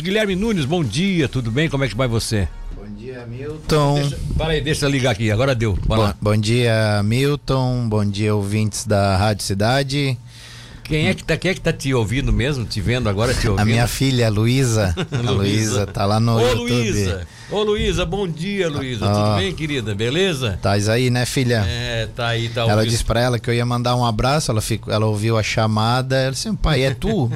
Guilherme Nunes, bom dia, tudo bem? Como é que vai você? Bom dia, Milton. Deixa, para aí, deixa eu ligar aqui, agora deu. Bom, bom, dia, Milton. Bom dia, ouvintes da Rádio Cidade. Quem é que tá, quem é que tá te ouvindo mesmo, te vendo agora, te ouvindo? A minha filha, Luísa. a Luísa tá lá no Ô, YouTube. Luísa. Ô, Luísa, bom dia, Luísa. Ó. Tudo bem, querida? Beleza? Tás aí, né, filha? É, tá aí, tá Ela disse pra ela que eu ia mandar um abraço, ela, ficou, ela ouviu a chamada, ela disse, pai, é tu?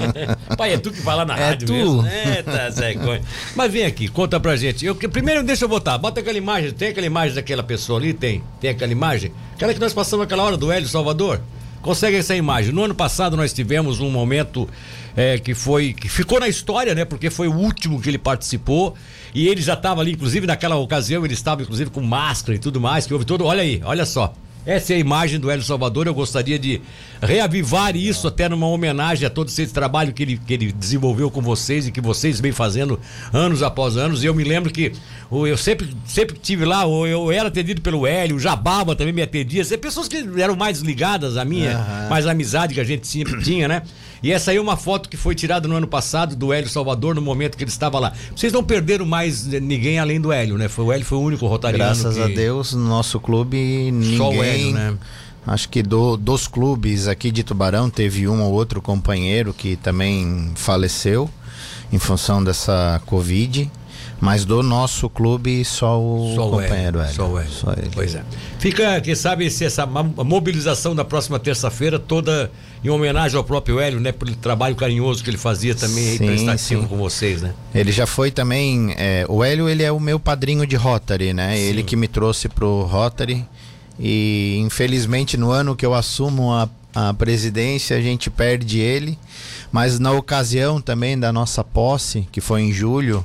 Pai, é tu que fala na É rádio tu. mesmo? É, tá, Zé Coelho. Mas vem aqui, conta pra gente. Eu, primeiro, deixa eu botar. Bota aquela imagem. Tem aquela imagem daquela pessoa ali? Tem. Tem aquela imagem? Aquela que nós passamos aquela hora do Hélio Salvador. Consegue essa imagem. No ano passado nós tivemos um momento é, que foi. que ficou na história, né? Porque foi o último que ele participou. E ele já estava ali, inclusive, naquela ocasião, ele estava, inclusive, com máscara e tudo mais, que houve todo. Olha aí, olha só. Essa é a imagem do Hélio Salvador. Eu gostaria de reavivar isso até numa homenagem a todo esse trabalho que ele, que ele desenvolveu com vocês e que vocês vêm fazendo anos após anos. E eu me lembro que eu sempre, sempre tive lá, eu era atendido pelo Hélio, o Jababa também me atendia. Pessoas que eram mais ligadas à minha, Aham. mais amizade que a gente sempre tinha, né? E essa aí é uma foto que foi tirada no ano passado do Hélio Salvador, no momento que ele estava lá. Vocês não perderam mais eh, ninguém além do Hélio, né? Foi, o Hélio foi o único rotariano Graças que... a Deus, no nosso clube, ninguém... Só o Hélio, né? Acho que do- dos clubes aqui de Tubarão teve um ou outro companheiro que também faleceu em função dessa Covid. Mas do nosso clube, só o Só companheiro Hélio, Hélio. Só o Hélio. Só ele. Pois é. Fica, quem sabe, se essa mobilização da próxima terça-feira toda em homenagem ao próprio Hélio, né? Pelo trabalho carinhoso que ele fazia também Sim, prestativo sim. com vocês, né? Ele já foi também. é, o Hélio, ele é o meu padrinho de Rotary, né? Sim. Ele que me trouxe pro Rotary. E infelizmente no ano que eu assumo a, a presidência, a gente perde ele. Mas na ocasião também da nossa posse, que foi em julho,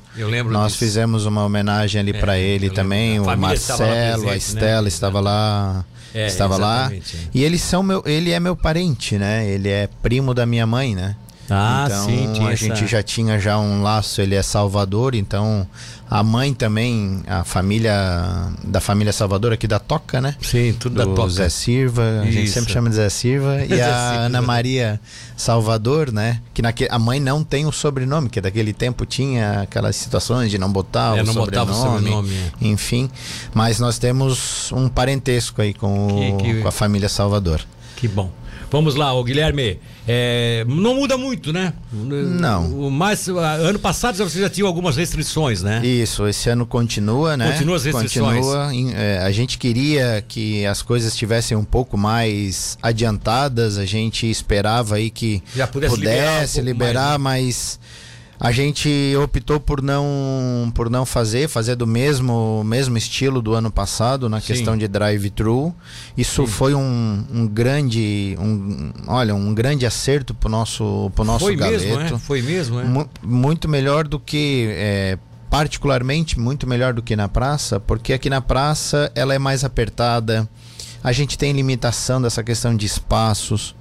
nós disso. fizemos uma homenagem ali É, para ele também. O Marcelo, a né? Estela estava lá. É, estava lá. é. E eles são meu, ele é meu parente, né? Ele é primo da minha mãe, né? Ah, então, sim, tinha a essa- gente já tinha já um laço, ele é Salvador, então a mãe também, a família da família Salvador aqui da Toca, né? Sim, tudo da do toca. Zé Silva, a gente Isso. sempre chama de Zé Silva, e a. Ana Maria Salvador, né? Que naque, a mãe não tem o sobrenome, que daquele tempo tinha aquelas situações de não botar É, o não sobrenome, botava o sobrenome, é. enfim. Mas nós temos um parentesco aí com, o- Que- que- com a família Salvador. Que bom. Vamos lá, ô Guilherme. é, não muda muito, né? Não. O ah, ano passado você já tinha algumas restrições, né? Isso, esse ano continua, né? Continua as restrições. Continua. é, a gente queria que as coisas estivessem um pouco mais adiantadas, a gente esperava aí que Já pudesse liberar um pudesse liberar, mais, né? mas a gente optou por não por não fazer, fazer do mesmo mesmo estilo do ano passado na Sim. questão de drive-thru. Isso foi um, um grande, um, olha, um grande acerto pro nosso pro nosso Foi galeto. mesmo, é? Foi mesmo, é? Mu- muito melhor do que é, particularmente muito melhor do que na praça porque aqui na praça ela é mais apertada a gente tem limitação dessa questão de espaços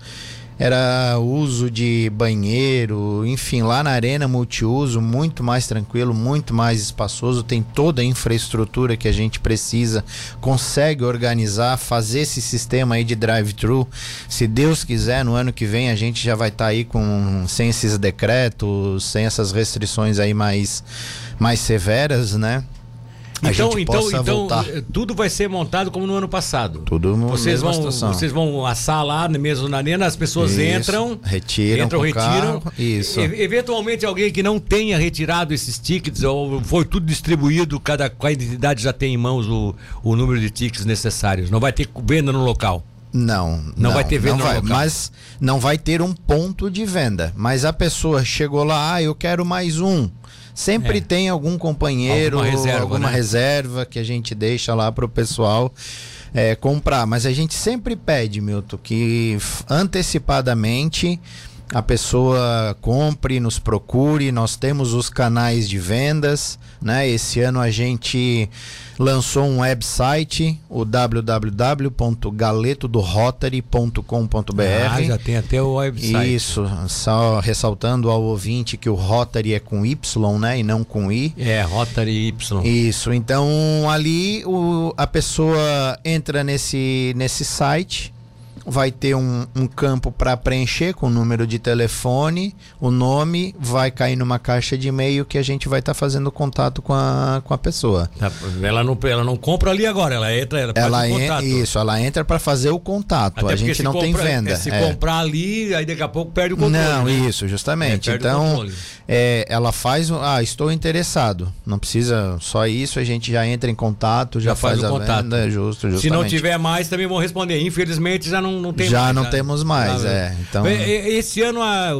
era uso de banheiro enfim lá na arena multiuso muito mais tranquilo muito mais espaçoso tem toda a infraestrutura que a gente precisa consegue organizar fazer esse sistema aí de drive-thru. Se Deus quiser no ano que vem a gente já vai estar aí com sem esses decretos sem essas restrições aí mais mais severas né Então, então, então, eh, tudo vai ser montado como no ano passado. tudo no Vocês vão, situação. vocês vão assar lá mesmo na arena, as pessoas Isso, entram, retiram entram, retiram. carro, isso. E- eventualmente alguém que não tenha retirado esses tickets ou foi tudo distribuído, cada, cada entidade já tem em mãos o, o número de tickets necessários. Não vai ter venda no local. Não, Não vai ter venda não no vai, local. mas não vai ter um ponto de venda. Mas a pessoa chegou lá, ah, eu quero mais um. Sempre É. tem algum companheiro, Alguma reserva, alguma né? reserva que a gente deixa lá pro pessoal é, comprar. Mas a gente sempre pede, Milton, que antecipadamente a pessoa compre, nos procure. Nós temos os canais de vendas, né? Esse ano a gente lançou um website, o www.galetodorotary.com.br. Ah, já tem até o website. Isso, só ressaltando ao ouvinte que o Rotary é com Y, né, e não com I. É, Rotary Y. Isso, então ali o, a pessoa entra nesse, nesse site, vai ter um, um campo para preencher com o número de telefone, o nome, vai cair numa caixa de e-mail que a gente vai estar tá fazendo contato com a, com a pessoa. Tá, ela não, ela não compra ali agora, ela entra, ela, ela contato. Isso, ela entra para fazer o contato. Até a gente não compra, tem venda. É, se é. comprar ali, aí daqui a pouco perde o controle. Não, né? isso, justamente. É, então, é, ela faz, ah, estou interessado. Não precisa só isso, a gente já entra em contato, já, já faz, faz, o contato. Venda, justo, justamente. Se não tiver mais, também vão responder. Infelizmente já não, não tem já mais. Não já não temos mais, é. Então... Esse ano, a,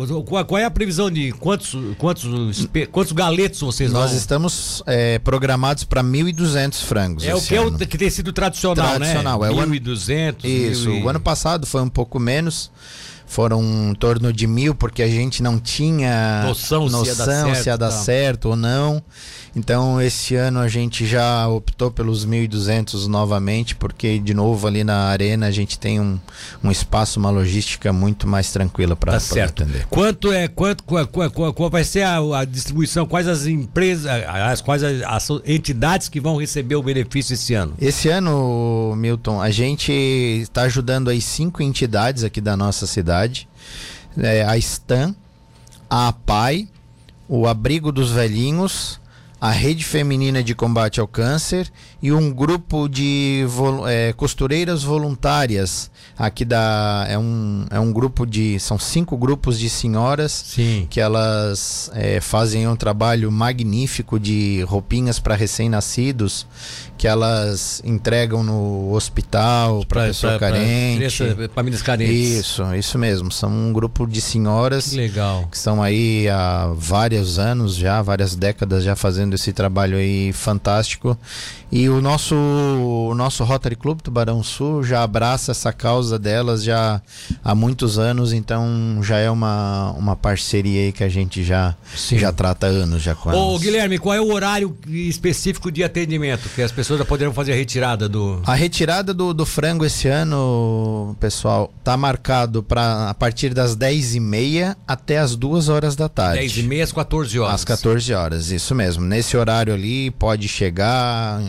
qual é a previsão de quantos, quantos, quantos galetos vocês Nós vão? estamos é, programados para 1.200 frangos. É o que, é o, que tem sido tradicional, tradicional né? Tradicional, é 1.200. Isso, o ano passado foi um pouco menos foram em torno de mil, porque a gente não tinha noção, noção se ia dar certo, se ia dar certo ou não. Então, esse ano a gente já optou pelos 1.200 novamente, porque, de novo, ali na arena a gente tem um, um espaço, uma logística muito mais tranquila para tá atender. Quanto é, quanto, qual, qual, qual vai ser a, a, distribuição? Quais as empresas, as, quais as, as, entidades que vão receber o benefício esse ano? Esse ano, Milton, a gente está ajudando aí cinco entidades aqui da nossa cidade. É, a STAN, a APAI, o Abrigo dos Velhinhos, a Rede Feminina de Combate ao Câncer e um grupo de é, costureiras voluntárias aqui da é um, é um grupo de são cinco grupos de senhoras Sim. que elas é, fazem um trabalho magnífico de roupinhas para recém-nascidos que elas entregam no hospital para pessoa pra, carente. para famílias carentes. Isso isso mesmo. São um grupo de senhoras que legal. que estão aí há vários anos já várias décadas já fazendo esse trabalho aí fantástico e o nosso, o nosso Rotary Club Tubarão Sul já abraça essa causa delas já há muitos anos, então já é uma, uma parceria aí que a gente já, já trata anos já com Ô, Guilherme, qual é o horário específico de atendimento que as pessoas já poderão fazer a retirada do. A retirada do, do frango esse ano, pessoal, tá marcado para a partir das 10h30 até as 2 horas da tarde. 10h30 às 14 horas. Às 14 horas, isso mesmo. Nesse horário ali pode chegar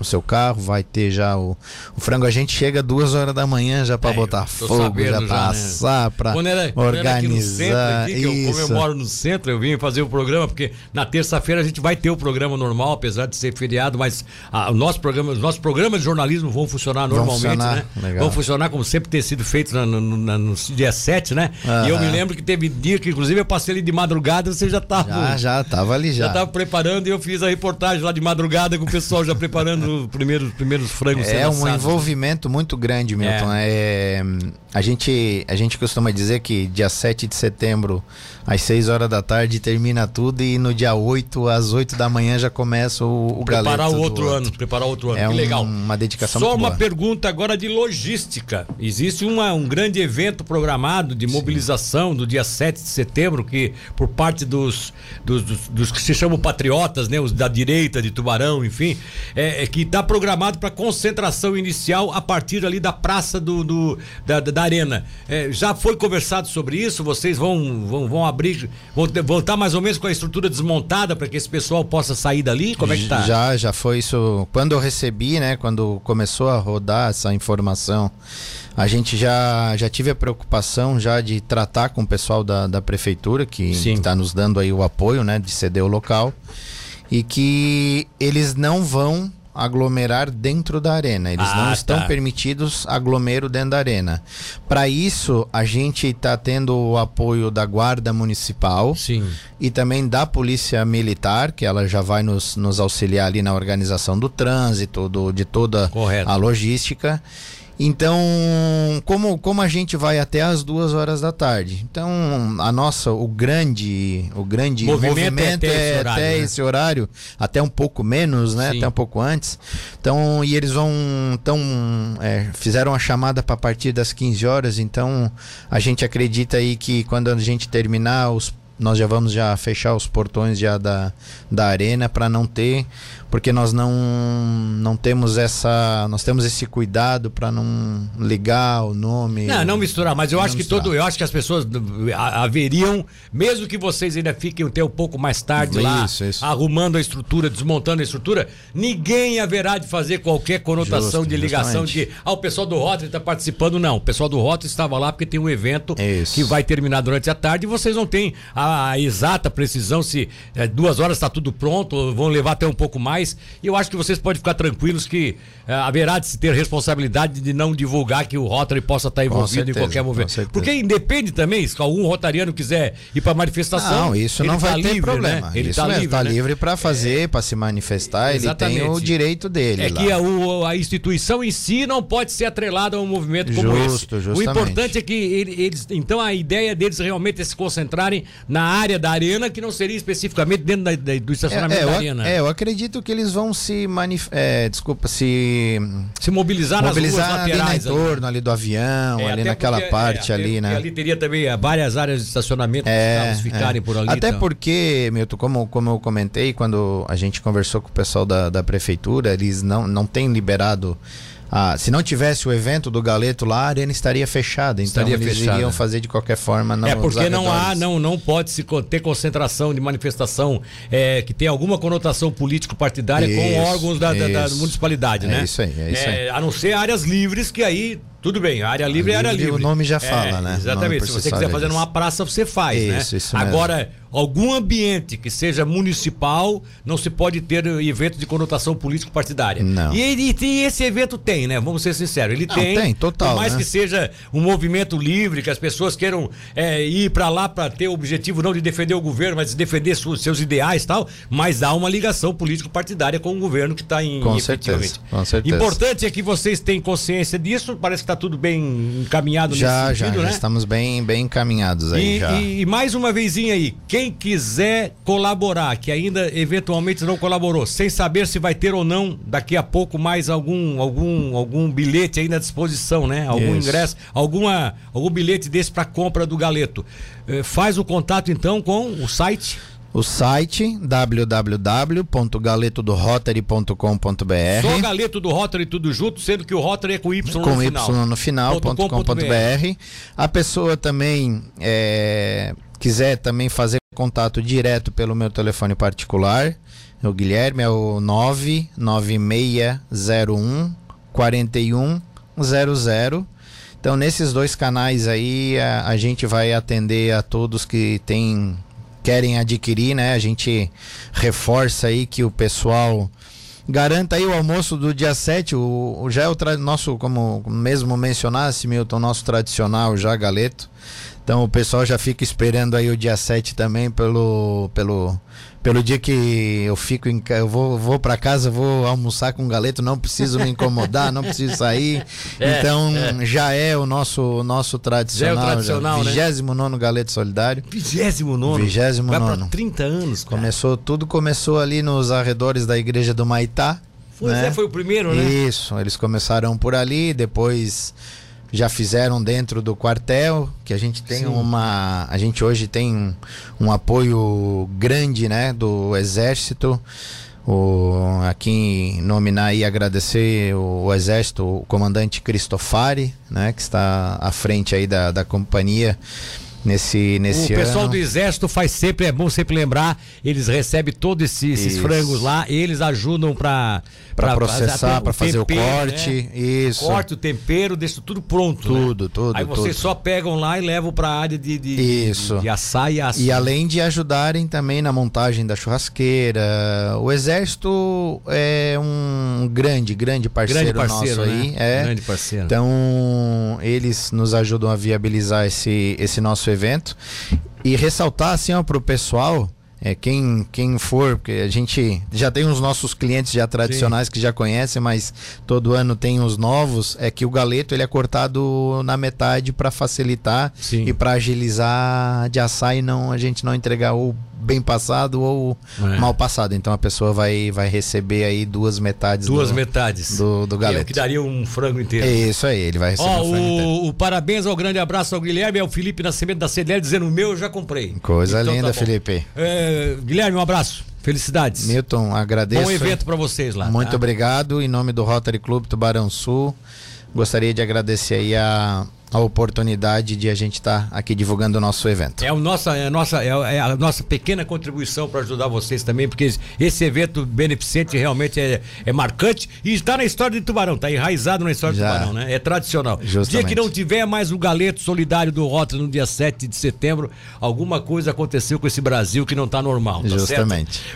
o seu carro, vai ter já o, o frango. A gente chega duas horas da manhã já para é, botar fogo, já para assar, né? para organizar. Aqui, eu, como eu moro no centro, eu vim fazer o programa, porque na terça-feira a gente vai ter o programa normal, apesar de ser feriado, mas a, o nosso programa, os nossos programas de jornalismo vão funcionar normalmente, vão funcionar, né? Legal. Vão funcionar como sempre ter sido feito no, no, no, dia 7, né? E eu me lembro que teve dia que, inclusive, eu passei ali de madrugada, você já estava. Já, já, tava ali já. Já tava preparando e eu fiz a reportagem lá de madrugada com o pessoal já preparando os primeiros, primeiros frangos É um envolvimento muito grande, Milton. É. é. a, gente, a gente costuma dizer que dia 7 de setembro, às 6 horas da tarde, termina tudo e no dia 8, às 8 da manhã, já começa o, o Preparar o outro, outro ano, preparar outro ano. É que um, legal. uma dedicação Só uma boa. pergunta agora de logística. Existe uma, um grande evento programado de mobilização Sim. do dia 7 de setembro, que por parte dos, dos, dos, dos que se chamam patriotas, né? Os da direita de Tubarão, enfim. É, é, que está programado para concentração inicial a partir ali da praça do, do da, da, arena. É, já foi conversado sobre isso? Vocês vão, vão, vão abrir, vão, estar tá mais ou menos com a estrutura desmontada para que esse pessoal possa sair dali? Como é que tá? Já, já foi isso. Quando eu recebi, né? Quando começou a rodar essa informação, a gente já, já tive a preocupação já de tratar com o pessoal da, da prefeitura que está nos dando aí o apoio, né? De ceder o local e que eles não vão aglomerar dentro da arena. Eles ah, não estão tá. permitidos aglomero dentro da arena. Para isso, a gente está tendo o apoio da Guarda Municipal Sim. e também da Polícia Militar, que ela já vai nos, nos auxiliar ali na organização do trânsito, do, de toda Correto. a logística. Então, como, como a gente vai até as duas horas da tarde? Então, a nossa, o grande, o grande movimento, é movimento é, até, é esse, horário, até né? esse horário, até um pouco menos, né? Sim. Até um pouco antes. Então, e eles vão, então, é, fizeram a chamada para partir das 15 horas. Então, a gente acredita aí que quando a gente terminar os nós já vamos já fechar os portões já da, da arena para não ter porque nós não não temos essa nós temos esse cuidado para não ligar o nome não não misturar mas eu acho que todo eu acho que as pessoas haveriam mesmo que vocês ainda fiquem até um pouco mais tarde isso, lá isso. arrumando a estrutura desmontando a estrutura ninguém haverá de fazer qualquer conotação Justo, de ligação justamente. de ah o pessoal do Rotary está participando não o pessoal do Rotary estava lá porque tem um evento isso. que vai terminar durante a tarde e vocês não têm a, a exata precisão se é, duas horas está tudo pronto vão levar até um pouco mais. E eu acho que vocês podem ficar tranquilos que uh, haverá de se ter responsabilidade de não divulgar que o Rotary possa estar envolvido certeza, em qualquer movimento. Porque independe também, se algum rotariano quiser ir para manifestação. Não, isso não vai tá ter livre, problema. Né? Ele está livre, tá livre para fazer, é, para se manifestar, ele tem o direito dele. É lá. que a, a, instituição em si não pode ser atrelada a um movimento como Justo, esse. Justamente. O importante é que eles. Então a ideia deles realmente é se concentrarem na área da arena, que não seria especificamente dentro da, da, do estacionamento é, é, da arena. É, eu acredito que eles vão se manif é, desculpa, se se mobilizar, mobilizar nas ali laterais, no entorno ali, ali do avião, é, ali naquela porque, parte é, ali, né? Ali teria também é, várias áreas de estacionamento é, para ficarem é. por ali. Até então. porque, Milton, como, como eu comentei quando a gente conversou com o pessoal da, da prefeitura, eles não, não têm liberado ah, se não tivesse o evento do Galeto lá, a arena estaria fechada. Então estaria eles fechada. iriam fazer de qualquer forma. é porque não há, não, não pode se ter concentração de manifestação é, que tem alguma conotação político-partidária com órgãos da, da, da, municipalidade, é né? Isso aí, é isso aí. É, a não ser áreas livres que aí tudo bem, área livre é área livre. O nome já fala, é, né? Exatamente. Se você quiser fazer numa praça, você faz, isso, né? Isso Agora, algum ambiente que seja municipal, não se pode ter evento de conotação político-partidária. Não. E, e, e, esse evento tem, né? Vamos ser sinceros. Ele não, tem. Tem, total. Por mais né? que seja um movimento livre, que as pessoas queiram é, ir para lá para ter o objetivo não de defender o governo, mas de defender seus ideais e tal, mas há uma ligação político-partidária com o governo que está em. Com certeza, com certeza. Importante é que vocês tenham consciência disso, parece que está tudo bem encaminhado já, nesse sentido, já, né? Já estamos bem, bem encaminhados aí e, já. E, e, mais uma vezinha aí, quem quiser colaborar, que ainda eventualmente não colaborou, sem saber se vai ter ou não daqui a pouco mais algum algum algum bilhete aí à disposição, né? Algum Isso. ingresso, alguma algum bilhete desse para compra do galeto. Eh, faz o contato então com o site o site www.galetodorotary.com.br Só Galeto do Rotary tudo junto, sendo que o Rotary é com Y com no Y final. no final.com.br. A pessoa também é, quiser também fazer contato direto pelo meu telefone particular, o Guilherme é o 99601 4100. Então, nesses dois canais aí, a, a gente vai atender a todos que têm querem adquirir, né? A gente reforça aí que o pessoal garanta aí o almoço do dia 7, o, o já é o nosso, como mesmo mencionasse, Milton, nosso tradicional já galeto. Então o pessoal já fica esperando aí o dia 7 também pelo pelo pelo dia que eu fico em eu vou, vou para casa, vou almoçar com galeto, não preciso me incomodar, não preciso sair. É, então é. já é o nosso nosso tradicional, já é o tradicional, já, 29 né? galeto solidário. 29. 29. Vai para 30 anos, cara. Começou tudo começou ali nos arredores da igreja do Maitá. Pois né? é, foi o primeiro, né? Isso, eles começaram por ali, depois já fizeram dentro do quartel, que a gente tem Sim. uma. A gente hoje tem um, um, apoio grande né, do Exército. O, aqui nominar e agradecer o, o, Exército, o comandante Cristofari, né, que está à frente aí da, da companhia nesse, nesse o pessoal ano. do exército faz sempre, é bom sempre lembrar, eles recebem todos esses, esses frangos lá, eles ajudam para para processar, para fazer o corte, né? isso. Corte, o tempero, deixa tudo pronto. Tudo, né? tudo. Aí vocês tudo. só pegam lá e levam para a área de, de, isso. de, de assar e assar. E além de ajudarem também na montagem da churrasqueira, o exército é um grande, grande parceiro, grande parceiro nosso né? aí, é. Grande parceiro. Então eles nos ajudam a viabilizar esse esse nosso evento e ressaltar assim para o pessoal é, quem, quem for, porque a gente já tem os nossos clientes já tradicionais Sim. que já conhecem, mas todo ano tem os novos, é que o galeto ele é cortado na metade para facilitar Sim. e para agilizar de assar e não a gente não entregar o bem passado ou É. mal passado. Então a pessoa vai, vai receber aí duas metades Duas do, metades. do, do Que, galeto. que daria um frango inteiro. É isso aí, ele vai receber Ó, um frango inteiro. o, o parabéns ao grande abraço ao Guilherme ao Felipe Nascimento da CDL dizendo o meu eu já comprei. Coisa Então tá linda, bom. Felipe. É, Guilherme, um abraço. Felicidades. Milton, agradeço. Bom evento pra vocês lá. Muito tá? obrigado. Em nome do Rotary Clube Tubarão Sul, gostaria de agradecer aí a, a oportunidade de a gente estar aqui divulgando o nosso evento. É, o nossa, é, a nossa, é, é a nossa pequena contribuição para ajudar vocês também, porque esse- evento beneficente realmente é, é marcante e está na história de Tubarão, está enraizado na história Já. de Tubarão, né? É tradicional. Justamente. Dia que não tiver mais o galeto solidário do Rotary no dia 7 de setembro, alguma coisa aconteceu com esse Brasil que não está normal. Tá Justamente. Certo?